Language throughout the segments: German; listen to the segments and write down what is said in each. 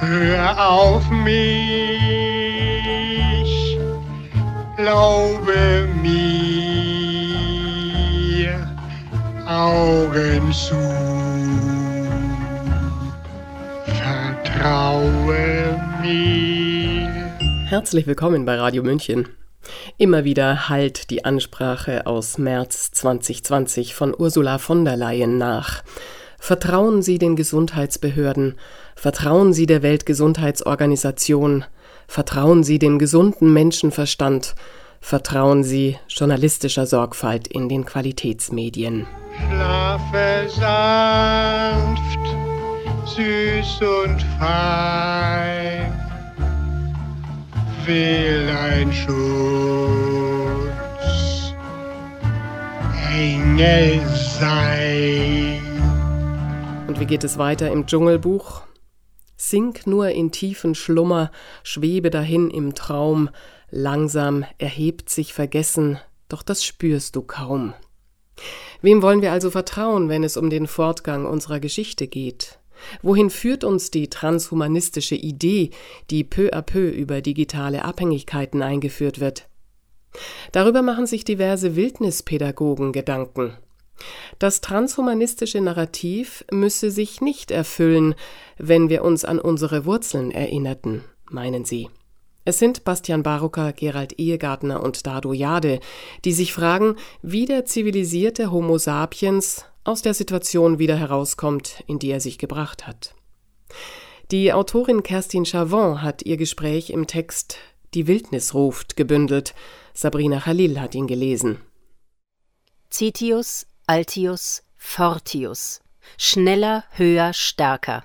Hör auf mich, glaube mir, Augen zu, vertraue mir. Herzlich willkommen bei Radio München. Immer wieder hallt die Ansprache aus März 2020 von Ursula von der Leyen nach. Vertrauen Sie den Gesundheitsbehörden, vertrauen Sie der Weltgesundheitsorganisation, vertrauen Sie dem gesunden Menschenverstand, vertrauen Sie journalistischer Sorgfalt in den Qualitätsmedien. Schlafe sanft, süß und fein, will ein Schutz, Engel sein. Und wie geht es weiter im Dschungelbuch? Sink nur in tiefen Schlummer, schwebe dahin im Traum, langsam erhebt sich Vergessen, doch das spürst du kaum. Wem wollen wir also vertrauen, wenn es um den Fortgang unserer Geschichte geht? Wohin führt uns die transhumanistische Idee, die peu à peu über digitale Abhängigkeiten eingeführt wird? Darüber machen sich diverse Wildnispädagogen Gedanken. Das transhumanistische Narrativ müsse sich nicht erfüllen, wenn wir uns an unsere Wurzeln erinnerten, meinen sie. Es sind Bastian Barucker, Gerald Ehegartner und Dado Jade, die sich fragen, wie der zivilisierte Homo sapiens aus der Situation wieder herauskommt, in die er sich gebracht hat. Die Autorin Kerstin Chavon hat ihr Gespräch im Text Die Wildnis ruft gebündelt. Sabrina Khalil hat ihn gelesen. Citius Altius Fortius. Schneller, höher, stärker.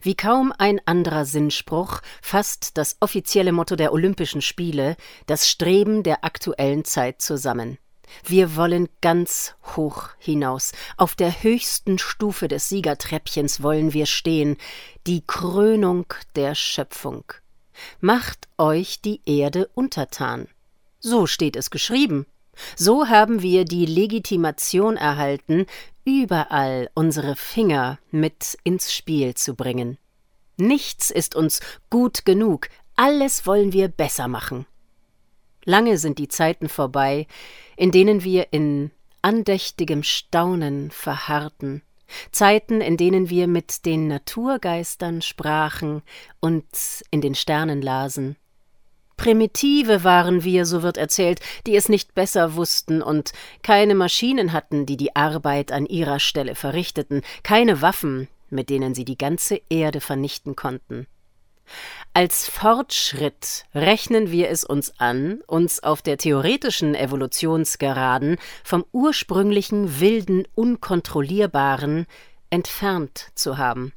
Wie kaum ein anderer Sinnspruch fasst das offizielle Motto der Olympischen Spiele das Streben der aktuellen Zeit zusammen. Wir wollen ganz hoch hinaus. Auf der höchsten Stufe des Siegertreppchens wollen wir stehen, die Krönung der Schöpfung. Macht euch die Erde untertan. So steht es geschrieben. So haben wir die Legitimation erhalten, überall unsere Finger mit ins Spiel zu bringen. Nichts ist uns gut genug, alles wollen wir besser machen. Lange sind die Zeiten vorbei, in denen wir in andächtigem Staunen verharrten, Zeiten, in denen wir mit den Naturgeistern sprachen und in den Sternen lasen. Primitive waren wir, so wird erzählt, die es nicht besser wussten und keine Maschinen hatten, die die Arbeit an ihrer Stelle verrichteten, keine Waffen, mit denen sie die ganze Erde vernichten konnten. Als Fortschritt rechnen wir es uns an, uns auf der theoretischen Evolutionsgeraden vom ursprünglichen wilden, unkontrollierbaren entfernt zu haben.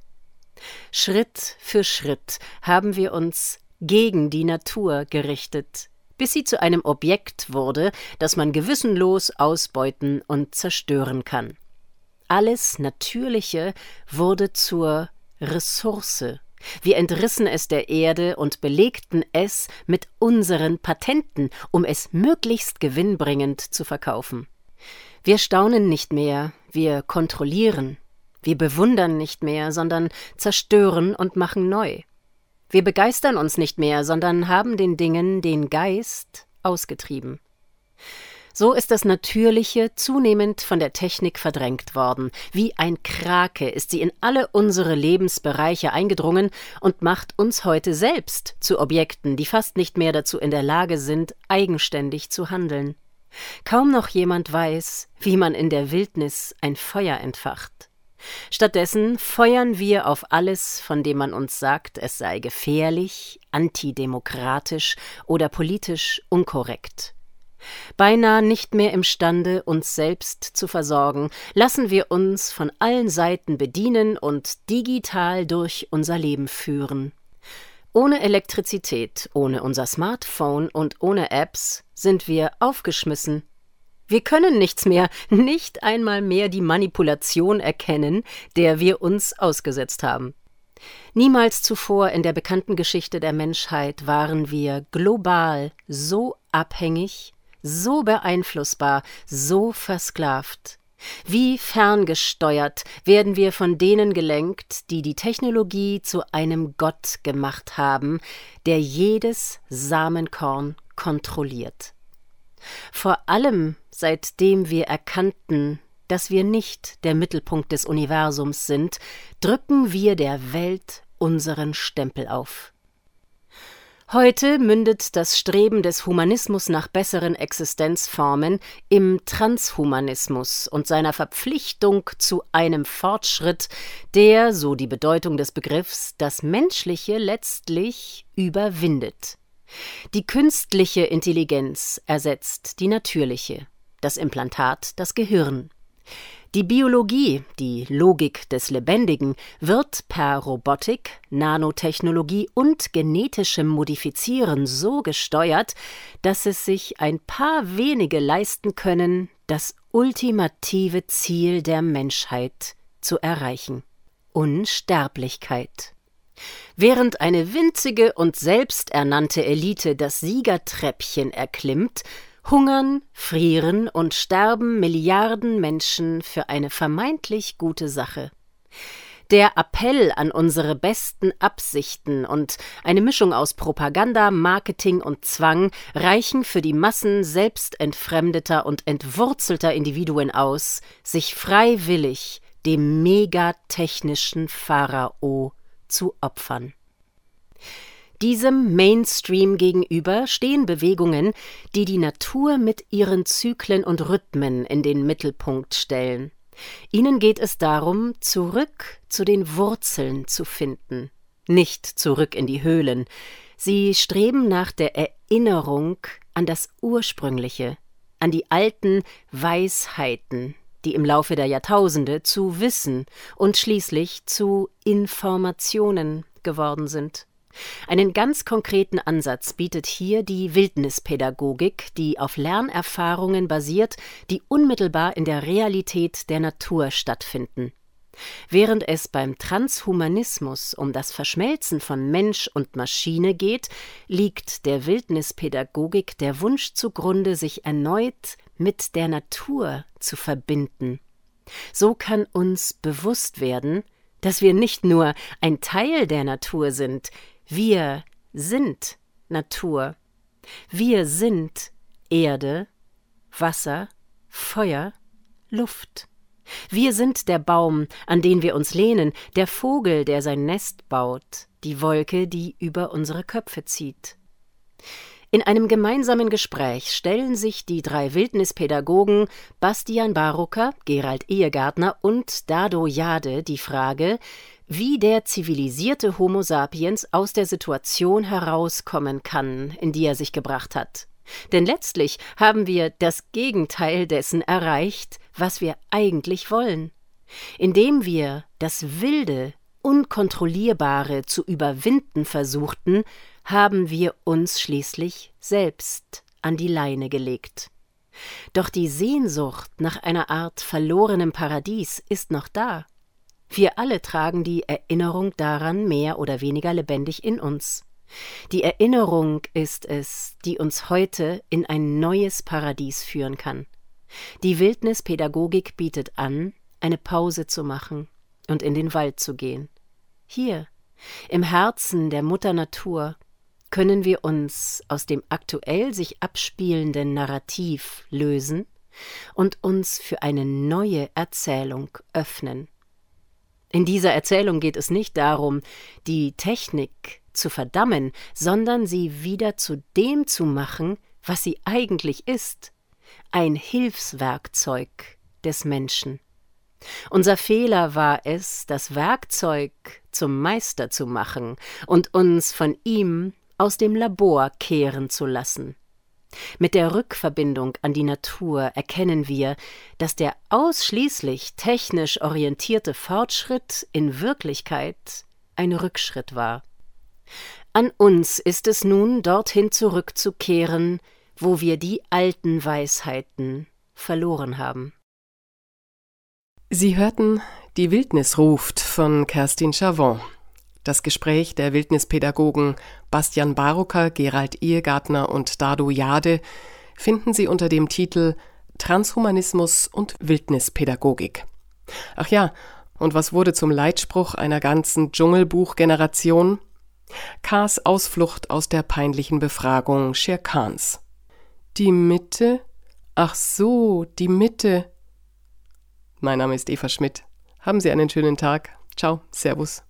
Schritt für Schritt haben wir uns gegen die Natur gerichtet, bis sie zu einem Objekt wurde, das man gewissenlos ausbeuten und zerstören kann. Alles Natürliche wurde zur Ressource. Wir entrissen es der Erde und belegten es mit unseren Patenten, um es möglichst gewinnbringend zu verkaufen. Wir staunen nicht mehr, wir kontrollieren. Wir bewundern nicht mehr, sondern zerstören und machen neu. Wir begeistern uns nicht mehr, sondern haben den Dingen den Geist ausgetrieben. So ist das Natürliche zunehmend von der Technik verdrängt worden. Wie ein Krake ist sie in alle unsere Lebensbereiche eingedrungen und macht uns heute selbst zu Objekten, die fast nicht mehr dazu in der Lage sind, eigenständig zu handeln. Kaum noch jemand weiß, wie man in der Wildnis ein Feuer entfacht. Stattdessen feuern wir auf alles, von dem man uns sagt, es sei gefährlich, antidemokratisch oder politisch unkorrekt. Beinahe nicht mehr imstande, uns selbst zu versorgen, lassen wir uns von allen Seiten bedienen und digital durch unser Leben führen. Ohne Elektrizität, ohne unser Smartphone und ohne Apps sind wir aufgeschmissen, wir können nichts mehr, nicht einmal mehr die Manipulation erkennen, der wir uns ausgesetzt haben. Niemals zuvor in der bekannten Geschichte der Menschheit waren wir global so abhängig, so beeinflussbar, so versklavt, Wie ferngesteuert werden wir von denen gelenkt, die die Technologie zu einem Gott gemacht haben, der jedes Samenkorn kontrolliert. Vor allem seitdem wir erkannten, dass wir nicht der Mittelpunkt des Universums sind, drücken wir der Welt unseren Stempel auf. Heute mündet das Streben des Humanismus nach besseren Existenzformen im Transhumanismus und seiner Verpflichtung zu einem Fortschritt, der, so die Bedeutung des Begriffs, das Menschliche letztlich überwindet. Die künstliche Intelligenz ersetzt die natürliche, das Implantat das Gehirn. Die Biologie, die Logik des Lebendigen, wird per Robotik, Nanotechnologie und genetischem Modifizieren so gesteuert, dass es sich ein paar wenige leisten können, das ultimative Ziel der Menschheit zu erreichen Unsterblichkeit. Während eine winzige und selbsternannte Elite das Siegertreppchen erklimmt, hungern, frieren und sterben Milliarden Menschen für eine vermeintlich gute Sache. Der Appell an unsere besten Absichten und eine Mischung aus Propaganda, Marketing und Zwang reichen für die Massen selbstentfremdeter und entwurzelter Individuen aus, sich freiwillig dem megatechnischen Pharao zu opfern. Diesem Mainstream gegenüber stehen Bewegungen, die die Natur mit ihren Zyklen und Rhythmen in den Mittelpunkt stellen. Ihnen geht es darum, zurück zu den Wurzeln zu finden, nicht zurück in die Höhlen. Sie streben nach der Erinnerung an das Ursprüngliche, an die alten Weisheiten, die im Laufe der Jahrtausende zu Wissen und schließlich zu Informationen geworden sind. Einen ganz konkreten Ansatz bietet hier die Wildnispädagogik, die auf Lernerfahrungen basiert, die unmittelbar in der Realität der Natur stattfinden. Während es beim Transhumanismus um das Verschmelzen von Mensch und Maschine geht, liegt der Wildnispädagogik der Wunsch zugrunde, sich erneut mit der Natur zu verbinden. So kann uns bewusst werden, dass wir nicht nur ein Teil der Natur sind, wir sind Natur. Wir sind Erde, Wasser, Feuer, Luft. Wir sind der Baum, an den wir uns lehnen, der Vogel, der sein Nest baut, die Wolke, die über unsere Köpfe zieht. In einem gemeinsamen Gespräch stellen sich die drei Wildnispädagogen Bastian Barucker, Gerald Ehegartner und Dado Jade die Frage, wie der zivilisierte Homo sapiens aus der Situation herauskommen kann, in die er sich gebracht hat. Denn letztlich haben wir das Gegenteil dessen erreicht, was wir eigentlich wollen. Indem wir das Wilde, Unkontrollierbare zu überwinden versuchten, haben wir uns schließlich selbst an die Leine gelegt. Doch die Sehnsucht nach einer Art verlorenem Paradies ist noch da. Wir alle tragen die Erinnerung daran mehr oder weniger lebendig in uns. Die Erinnerung ist es, die uns heute in ein neues Paradies führen kann. Die Wildnispädagogik bietet an, eine Pause zu machen und in den Wald zu gehen. Hier, im Herzen der Mutter Natur, können wir uns aus dem aktuell sich abspielenden Narrativ lösen und uns für eine neue Erzählung öffnen. In dieser Erzählung geht es nicht darum, die Technik zu verdammen, sondern sie wieder zu dem zu machen, was sie eigentlich ist, ein Hilfswerkzeug des Menschen. Unser Fehler war es, das Werkzeug zum Meister zu machen und uns von ihm aus dem Labor kehren zu lassen. Mit der Rückverbindung an die Natur erkennen wir, dass der ausschließlich technisch orientierte Fortschritt in Wirklichkeit ein Rückschritt war. An uns ist es nun dorthin zurückzukehren, wo wir die alten Weisheiten verloren haben. Sie hörten Die Wildnis ruft von Kerstin Chavon. Das Gespräch der Wildnispädagogen Bastian Barucker, Gerald Ehegartner und Dado Jade finden Sie unter dem Titel Transhumanismus und Wildnispädagogik. Ach ja, und was wurde zum Leitspruch einer ganzen Dschungelbuch-Generation? Kars Ausflucht aus der peinlichen Befragung Shere Khans. Die Mitte? Ach so, die Mitte. Mein Name ist Eva Schmidt. Haben Sie einen schönen Tag. Ciao, Servus.